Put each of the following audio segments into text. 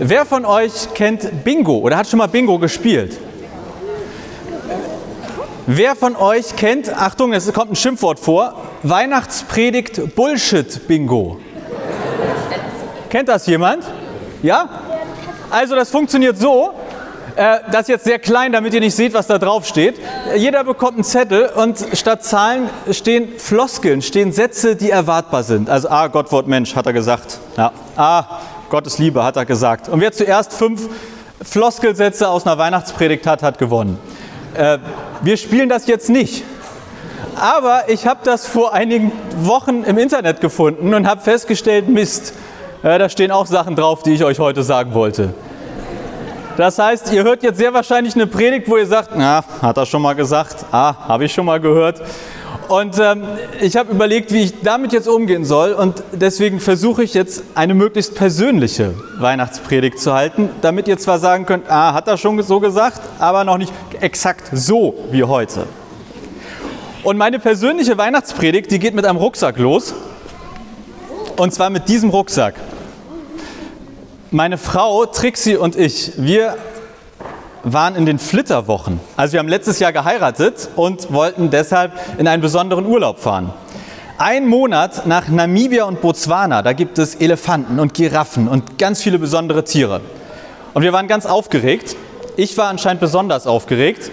Wer von euch kennt Bingo oder hat schon mal Bingo gespielt? Wer von euch kennt, Achtung, es kommt ein Schimpfwort vor, Weihnachtspredigt Bullshit-Bingo? Kennt das jemand? Ja? Also das funktioniert so, äh, das ist jetzt sehr klein, damit ihr nicht seht, was da drauf steht. Jeder bekommt einen Zettel und statt Zahlen stehen Floskeln, stehen Sätze, die erwartbar sind. Also A, Gott, Wort, Mensch, hat er gesagt. Ja. A, Gottes Liebe, hat er gesagt. Und wer zuerst fünf Floskelsätze aus einer Weihnachtspredigt hat, hat gewonnen. Äh, wir spielen das jetzt nicht. Aber ich habe das vor einigen Wochen im Internet gefunden und habe festgestellt, Mist, äh, da stehen auch Sachen drauf, die ich euch heute sagen wollte. Das heißt, ihr hört jetzt sehr wahrscheinlich eine Predigt, wo ihr sagt, na, hat er schon mal gesagt, ah, habe ich schon mal gehört. Und ähm, ich habe überlegt, wie ich damit jetzt umgehen soll. Und deswegen versuche ich jetzt eine möglichst persönliche Weihnachtspredigt zu halten, damit ihr zwar sagen könnt, ah, hat er schon so gesagt, aber noch nicht exakt so wie heute. Und meine persönliche Weihnachtspredigt, die geht mit einem Rucksack los. Und zwar mit diesem Rucksack. Meine Frau Trixie und ich, wir waren in den Flitterwochen. Also wir haben letztes Jahr geheiratet und wollten deshalb in einen besonderen Urlaub fahren. Ein Monat nach Namibia und Botswana, da gibt es Elefanten und Giraffen und ganz viele besondere Tiere. Und wir waren ganz aufgeregt. Ich war anscheinend besonders aufgeregt.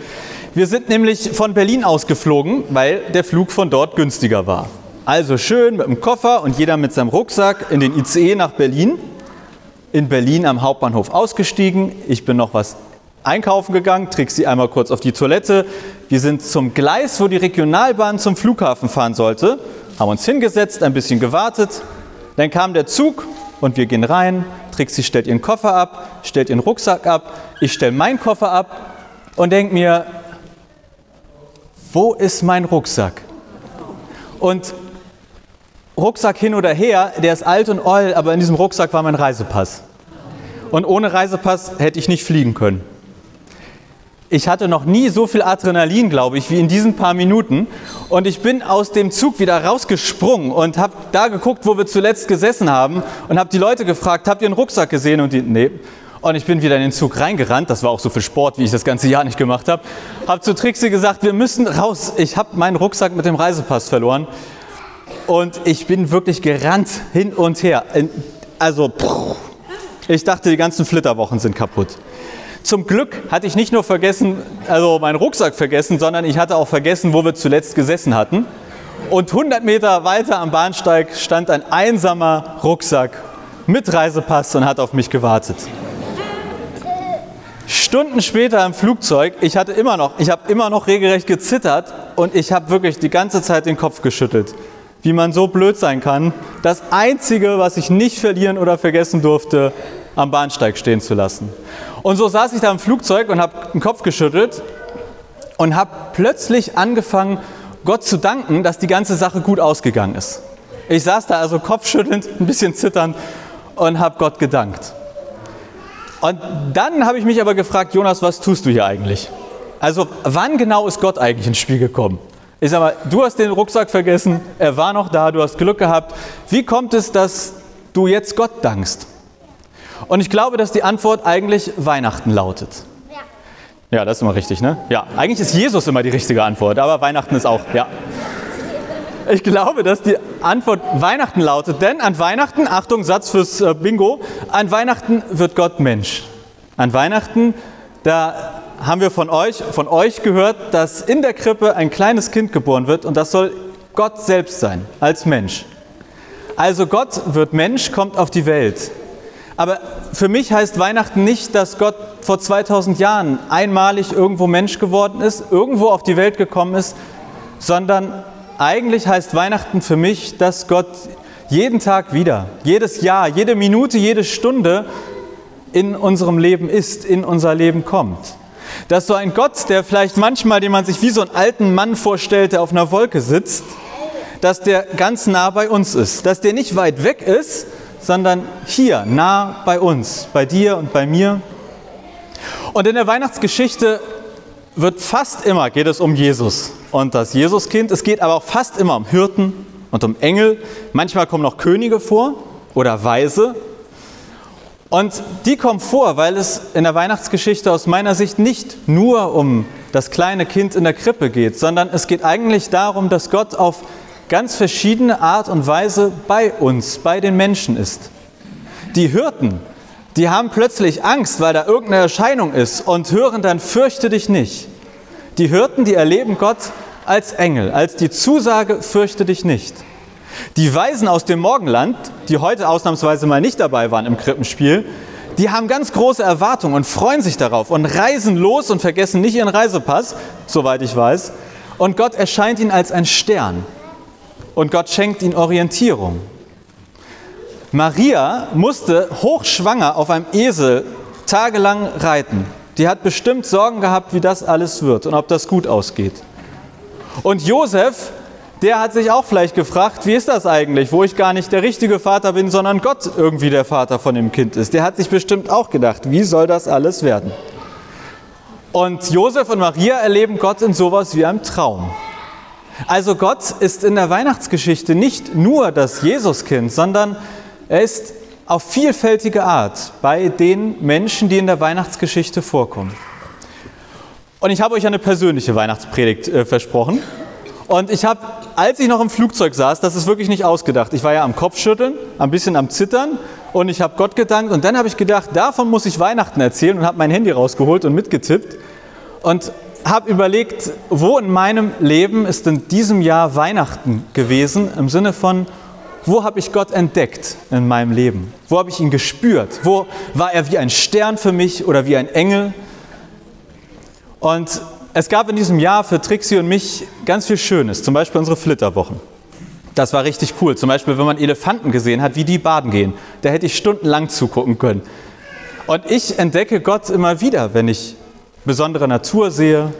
Wir sind nämlich von Berlin aus geflogen, weil der Flug von dort günstiger war. Also schön mit dem Koffer und jeder mit seinem Rucksack in den ICE nach Berlin in Berlin am Hauptbahnhof ausgestiegen. Ich bin noch was einkaufen gegangen, Trixie einmal kurz auf die Toilette. Wir sind zum Gleis, wo die Regionalbahn zum Flughafen fahren sollte, haben uns hingesetzt, ein bisschen gewartet. Dann kam der Zug und wir gehen rein. Trixie stellt ihren Koffer ab, stellt ihren Rucksack ab. Ich stelle meinen Koffer ab und denke mir, wo ist mein Rucksack? Und Rucksack hin oder her, der ist alt und oll, aber in diesem Rucksack war mein Reisepass. Und ohne Reisepass hätte ich nicht fliegen können. Ich hatte noch nie so viel Adrenalin, glaube ich, wie in diesen paar Minuten. Und ich bin aus dem Zug wieder rausgesprungen und habe da geguckt, wo wir zuletzt gesessen haben und habe die Leute gefragt, habt ihr einen Rucksack gesehen? Und die, nee. Und ich bin wieder in den Zug reingerannt. Das war auch so viel Sport, wie ich das ganze Jahr nicht gemacht habe. Habe zu Trixie gesagt, wir müssen raus. Ich habe meinen Rucksack mit dem Reisepass verloren. Und ich bin wirklich gerannt hin und her. Also, ich dachte, die ganzen Flitterwochen sind kaputt. Zum Glück hatte ich nicht nur vergessen, also meinen Rucksack vergessen, sondern ich hatte auch vergessen, wo wir zuletzt gesessen hatten. Und 100 Meter weiter am Bahnsteig stand ein einsamer Rucksack mit Reisepass und hat auf mich gewartet. Stunden später im Flugzeug, ich hatte immer noch, ich habe immer noch regelrecht gezittert und ich habe wirklich die ganze Zeit den Kopf geschüttelt wie man so blöd sein kann, das Einzige, was ich nicht verlieren oder vergessen durfte, am Bahnsteig stehen zu lassen. Und so saß ich da im Flugzeug und habe den Kopf geschüttelt und habe plötzlich angefangen, Gott zu danken, dass die ganze Sache gut ausgegangen ist. Ich saß da also kopfschüttelnd, ein bisschen zitternd und habe Gott gedankt. Und dann habe ich mich aber gefragt, Jonas, was tust du hier eigentlich? Also wann genau ist Gott eigentlich ins Spiel gekommen? Ich sag mal, du hast den Rucksack vergessen, er war noch da, du hast Glück gehabt. Wie kommt es, dass du jetzt Gott dankst? Und ich glaube, dass die Antwort eigentlich Weihnachten lautet. Ja. Das ist immer richtig, ne? Ja, eigentlich ist Jesus immer die richtige Antwort, aber Weihnachten ist auch, ja. Ich glaube, dass die Antwort Weihnachten lautet, denn an Weihnachten, Achtung, Satz fürs äh, Bingo, an Weihnachten wird Gott Mensch. An Weihnachten, da haben wir von euch, von euch gehört, dass in der Krippe ein kleines Kind geboren wird und das soll Gott selbst sein, als Mensch. Also Gott wird Mensch, kommt auf die Welt. Aber für mich heißt Weihnachten nicht, dass Gott vor 2000 Jahren einmalig irgendwo Mensch geworden ist, irgendwo auf die Welt gekommen ist, sondern eigentlich heißt Weihnachten für mich, dass Gott jeden Tag wieder, jedes Jahr, jede Minute, jede Stunde in unserem Leben ist, in unser Leben kommt. Dass so ein Gott, der vielleicht manchmal, den man sich wie so einen alten Mann vorstellt, der auf einer Wolke sitzt, dass der ganz nah bei uns ist. Dass der nicht weit weg ist, sondern hier, nah bei uns, bei dir und bei mir. Und in der Weihnachtsgeschichte wird fast immer, geht es um Jesus und das Jesuskind. Es geht aber auch fast immer um Hirten und um Engel. Manchmal kommen noch Könige vor oder Weise. Und die kommen vor, weil es in der Weihnachtsgeschichte aus meiner Sicht nicht nur um das kleine Kind in der Krippe geht, sondern es geht eigentlich darum, dass Gott auf ganz verschiedene Art und Weise bei uns, bei den Menschen ist. Die Hirten, die haben plötzlich Angst, weil da irgendeine Erscheinung ist und hören dann, fürchte dich nicht. Die Hirten, die erleben Gott als Engel, als die Zusage, fürchte dich nicht. Die Weisen aus dem Morgenland, die heute ausnahmsweise mal nicht dabei waren im Krippenspiel, die haben ganz große Erwartungen und freuen sich darauf und reisen los und vergessen nicht ihren Reisepass, soweit ich weiß. Und Gott erscheint ihnen als ein Stern. Und Gott schenkt ihnen Orientierung. Maria musste hochschwanger auf einem Esel tagelang reiten. Die hat bestimmt Sorgen gehabt, wie das alles wird und ob das gut ausgeht. Und Josef, der hat sich auch vielleicht gefragt, wie ist das eigentlich, wo ich gar nicht der richtige Vater bin, sondern Gott irgendwie der Vater von dem Kind ist. Der hat sich bestimmt auch gedacht, wie soll das alles werden? Und Josef und Maria erleben Gott in sowas wie einem Traum. Also Gott ist in der Weihnachtsgeschichte nicht nur das Jesuskind, sondern er ist auf vielfältige Art bei den Menschen, die in der Weihnachtsgeschichte vorkommen. Und ich habe euch eine persönliche Weihnachtspredigt äh, versprochen. Und ich habe, als ich noch im Flugzeug saß, das ist wirklich nicht ausgedacht. Ich war ja am Kopfschütteln, ein bisschen am Zittern und ich habe Gott gedankt. Und dann habe ich gedacht, davon muss ich Weihnachten erzählen und habe mein Handy rausgeholt und mitgetippt und habe überlegt, wo in meinem Leben ist in diesem Jahr Weihnachten gewesen, im Sinne von, wo habe ich Gott entdeckt in meinem Leben? Wo habe ich ihn gespürt? Wo war er wie ein Stern für mich oder wie ein Engel? Und es gab in diesem Jahr für Trixie und mich ganz viel Schönes, zum Beispiel unsere Flitterwochen. Das war richtig cool. Zum Beispiel, wenn man Elefanten gesehen hat, wie die baden gehen. Da hätte ich stundenlang zugucken können. Und ich entdecke Gott immer wieder, wenn ich besondere Natur sehe,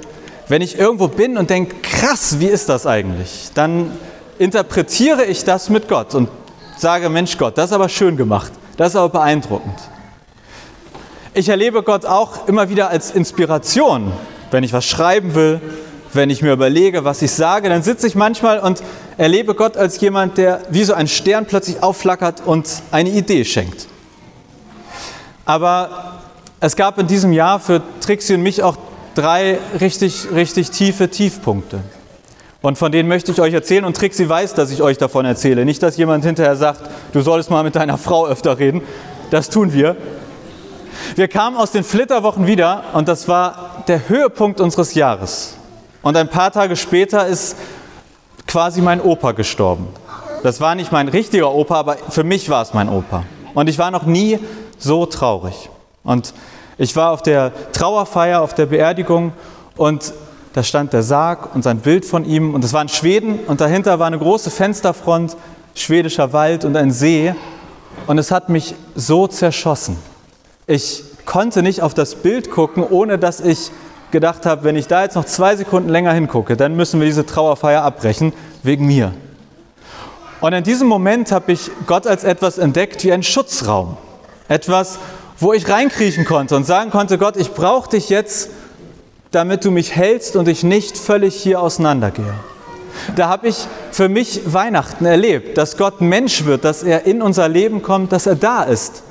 wenn ich irgendwo bin und denke, krass, wie ist das eigentlich? Dann interpretiere ich das mit Gott und sage, Mensch Gott, das ist aber schön gemacht, das ist aber beeindruckend. Ich erlebe Gott auch immer wieder als Inspiration, wenn ich was schreiben will, wenn ich mir überlege, was ich sage, dann sitze ich manchmal und erlebe Gott als jemand, der wie so ein Stern plötzlich aufflackert und eine Idee schenkt. Aber es gab in diesem Jahr für Trixie und mich auch drei richtig, richtig tiefe Tiefpunkte. Und von denen möchte ich euch erzählen und Trixie weiß, dass ich euch davon erzähle. Nicht, dass jemand hinterher sagt, du solltest mal mit deiner Frau öfter reden. Das tun wir. Wir kamen aus den Flitterwochen wieder und das war der Höhepunkt unseres Jahres. Und ein paar Tage später ist quasi mein Opa gestorben. Das war nicht mein richtiger Opa, aber für mich war es mein Opa. Und ich war noch nie so traurig. Und ich war auf der Trauerfeier, auf der Beerdigung und da stand der Sarg und sein Bild von ihm und es war in Schweden und dahinter war eine große Fensterfront, schwedischer Wald und ein See und es hat mich so zerschossen. Ich konnte nicht auf das Bild gucken, ohne dass ich gedacht habe, wenn ich da jetzt noch zwei Sekunden länger hingucke, dann müssen wir diese Trauerfeier abbrechen, wegen mir. Und in diesem Moment habe ich Gott als etwas entdeckt wie ein Schutzraum. Etwas, wo ich reinkriechen konnte und sagen konnte, Gott, ich brauche dich jetzt damit du mich hältst und ich nicht völlig hier auseinandergehe. Da habe ich für mich Weihnachten erlebt, dass Gott Mensch wird, dass er in unser Leben kommt, dass er da ist,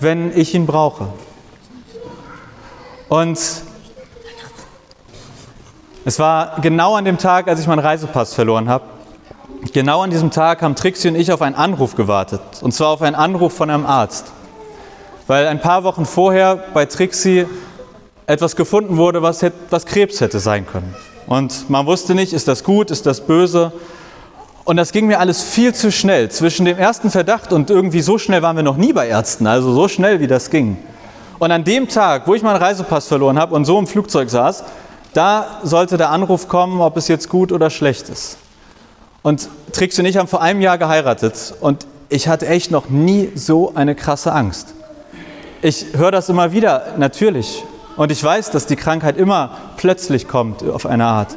wenn ich ihn brauche. Und es war genau an dem Tag, als ich meinen Reisepass verloren habe. Genau an diesem Tag haben Trixie und ich auf einen Anruf gewartet. Und zwar auf einen Anruf von einem Arzt. Weil ein paar Wochen vorher bei Trixie etwas gefunden wurde, was, hätte, was Krebs hätte sein können. Und man wusste nicht, ist das gut, ist das böse. Und das ging mir alles viel zu schnell. Zwischen dem ersten Verdacht und irgendwie so schnell waren wir noch nie bei Ärzten, also so schnell wie das ging. Und an dem Tag, wo ich meinen Reisepass verloren habe und so im Flugzeug saß, da sollte der Anruf kommen, ob es jetzt gut oder schlecht ist. Und Trix und ich haben vor einem Jahr geheiratet und ich hatte echt noch nie so eine krasse Angst. Ich höre das immer wieder, natürlich. Und ich weiß, dass die Krankheit immer plötzlich kommt auf eine Art.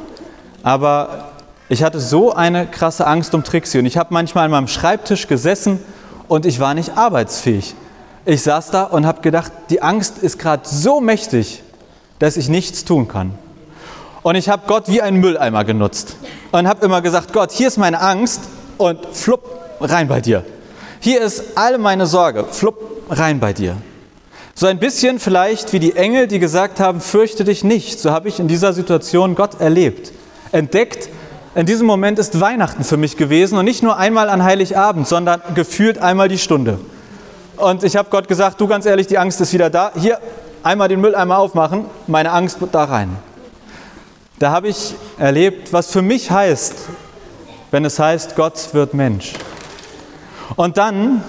Aber ich hatte so eine krasse Angst um Trixie und ich habe manchmal an meinem Schreibtisch gesessen und ich war nicht arbeitsfähig. Ich saß da und habe gedacht, die Angst ist gerade so mächtig, dass ich nichts tun kann. Und ich habe Gott wie einen Mülleimer genutzt und habe immer gesagt, Gott, hier ist meine Angst und flupp, rein bei dir. Hier ist all meine Sorge, flupp, rein bei dir. So ein bisschen vielleicht wie die Engel, die gesagt haben, fürchte dich nicht. So habe ich in dieser Situation Gott erlebt, entdeckt. In diesem Moment ist Weihnachten für mich gewesen und nicht nur einmal an Heiligabend, sondern gefühlt einmal die Stunde. Und ich habe Gott gesagt, du ganz ehrlich, die Angst ist wieder da. Hier einmal den Mülleimer aufmachen, meine Angst da rein. Da habe ich erlebt, was für mich heißt, wenn es heißt, Gott wird Mensch. Und dann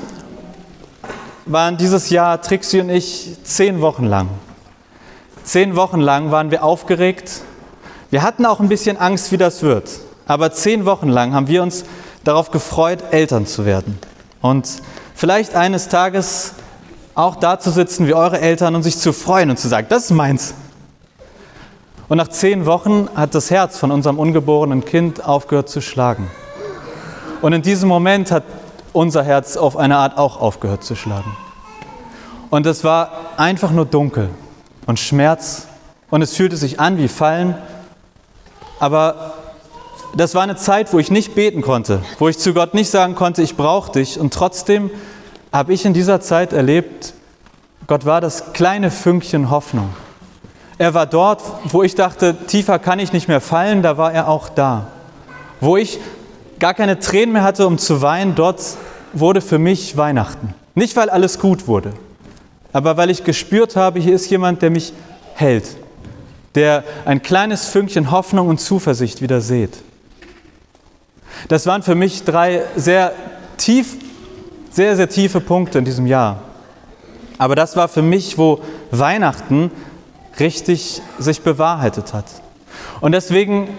waren dieses Jahr Trixie und ich zehn Wochen lang. Zehn Wochen lang waren wir aufgeregt. Wir hatten auch ein bisschen Angst, wie das wird. Aber zehn Wochen lang haben wir uns darauf gefreut, Eltern zu werden. Und vielleicht eines Tages auch da zu sitzen wie eure Eltern und sich zu freuen und zu sagen, das ist meins. Und nach zehn Wochen hat das Herz von unserem ungeborenen Kind aufgehört zu schlagen. Und in diesem Moment hat unser Herz auf eine Art auch aufgehört zu schlagen. Und es war einfach nur dunkel und Schmerz und es fühlte sich an wie Fallen. Aber das war eine Zeit, wo ich nicht beten konnte, wo ich zu Gott nicht sagen konnte, ich brauche dich. Und trotzdem habe ich in dieser Zeit erlebt, Gott war das kleine Fünkchen Hoffnung. Er war dort, wo ich dachte, tiefer kann ich nicht mehr fallen, da war er auch da. Wo ich gar keine Tränen mehr hatte, um zu weinen, dort wurde für mich Weihnachten. Nicht, weil alles gut wurde, aber weil ich gespürt habe, hier ist jemand, der mich hält, der ein kleines Fünkchen Hoffnung und Zuversicht wieder sieht. Das waren für mich drei sehr tief, sehr, sehr tiefe Punkte in diesem Jahr. Aber das war für mich, wo Weihnachten richtig sich bewahrheitet hat. Und deswegen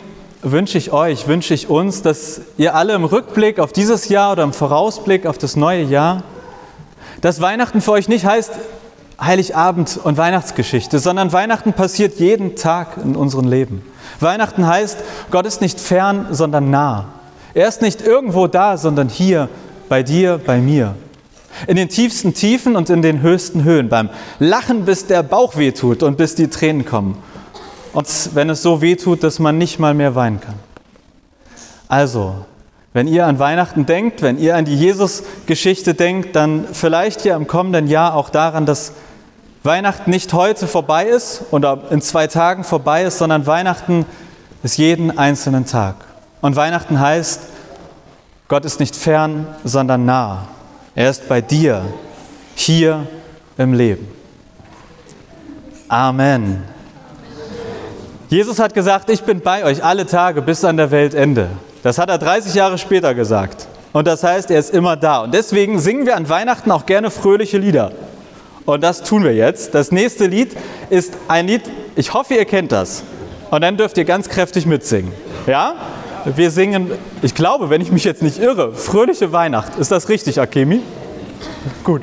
wünsche ich euch, wünsche ich uns, dass ihr alle im Rückblick auf dieses Jahr oder im Vorausblick auf das neue Jahr, dass Weihnachten für euch nicht heißt Heiligabend und Weihnachtsgeschichte, sondern Weihnachten passiert jeden Tag in unserem Leben. Weihnachten heißt, Gott ist nicht fern, sondern nah. Er ist nicht irgendwo da, sondern hier, bei dir, bei mir. In den tiefsten Tiefen und in den höchsten Höhen, beim Lachen, bis der Bauch wehtut und bis die Tränen kommen und wenn es so weh tut, dass man nicht mal mehr weinen kann. Also, wenn ihr an Weihnachten denkt, wenn ihr an die Jesus-Geschichte denkt, dann vielleicht ja im kommenden Jahr auch daran, dass Weihnachten nicht heute vorbei ist oder in zwei Tagen vorbei ist, sondern Weihnachten ist jeden einzelnen Tag. Und Weihnachten heißt, Gott ist nicht fern, sondern nah. Er ist bei dir, hier im Leben. Amen. Jesus hat gesagt, ich bin bei euch alle Tage bis an der Weltende. Das hat er 30 Jahre später gesagt. Und das heißt, er ist immer da. Und deswegen singen wir an Weihnachten auch gerne fröhliche Lieder. Und das tun wir jetzt. Das nächste Lied ist ein Lied, ich hoffe, ihr kennt das. Und dann dürft ihr ganz kräftig mitsingen. Ja? Wir singen, ich glaube, wenn ich mich jetzt nicht irre, fröhliche Weihnacht. Ist das richtig, Akemi? Gut.